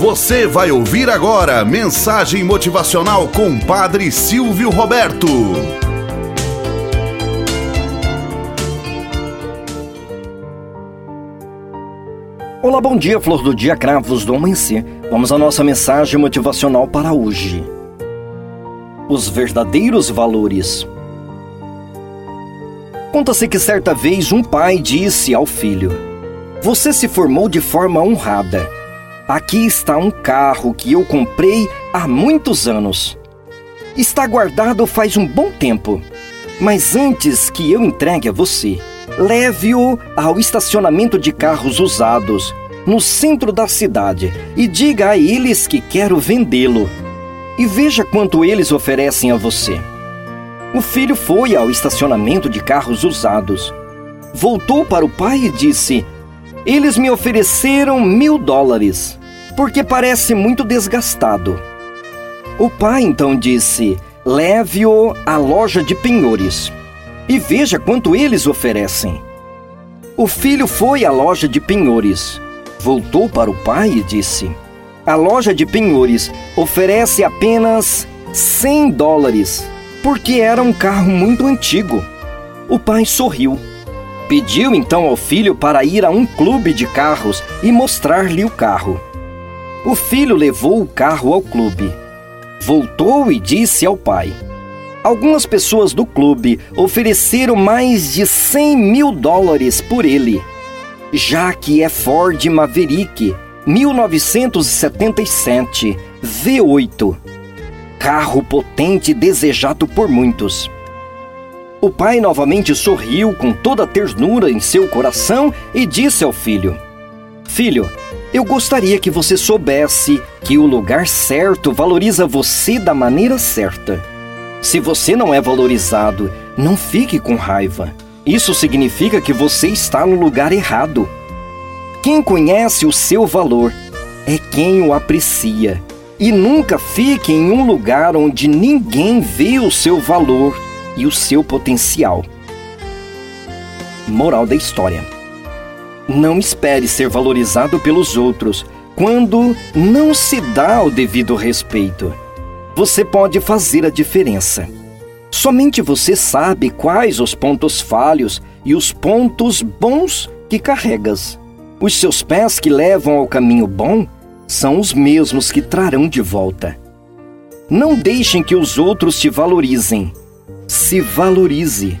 Você vai ouvir agora mensagem motivacional com Padre Silvio Roberto. Olá, bom dia, flor do dia, cravos do amanhecer. Vamos à nossa mensagem motivacional para hoje. Os verdadeiros valores. Conta-se que certa vez um pai disse ao filho: Você se formou de forma honrada Aqui está um carro que eu comprei há muitos anos. Está guardado faz um bom tempo. Mas antes que eu entregue a você, leve-o ao estacionamento de carros usados, no centro da cidade, e diga a eles que quero vendê-lo. E veja quanto eles oferecem a você. O filho foi ao estacionamento de carros usados. Voltou para o pai e disse: Eles me ofereceram mil dólares porque parece muito desgastado. O pai então disse: Leve-o à loja de penhores e veja quanto eles oferecem. O filho foi à loja de penhores, voltou para o pai e disse: A loja de penhores oferece apenas 100 dólares, porque era um carro muito antigo. O pai sorriu. Pediu então ao filho para ir a um clube de carros e mostrar-lhe o carro. O filho levou o carro ao clube. Voltou e disse ao pai: Algumas pessoas do clube ofereceram mais de 100 mil dólares por ele, já que é Ford Maverick 1977 V8, carro potente desejado por muitos. O pai novamente sorriu com toda a ternura em seu coração e disse ao filho: Filho, eu gostaria que você soubesse que o lugar certo valoriza você da maneira certa. Se você não é valorizado, não fique com raiva. Isso significa que você está no lugar errado. Quem conhece o seu valor é quem o aprecia. E nunca fique em um lugar onde ninguém vê o seu valor e o seu potencial. Moral da história. Não espere ser valorizado pelos outros quando não se dá o devido respeito. Você pode fazer a diferença. Somente você sabe quais os pontos falhos e os pontos bons que carregas. Os seus pés que levam ao caminho bom são os mesmos que trarão de volta. Não deixem que os outros te valorizem. Se valorize.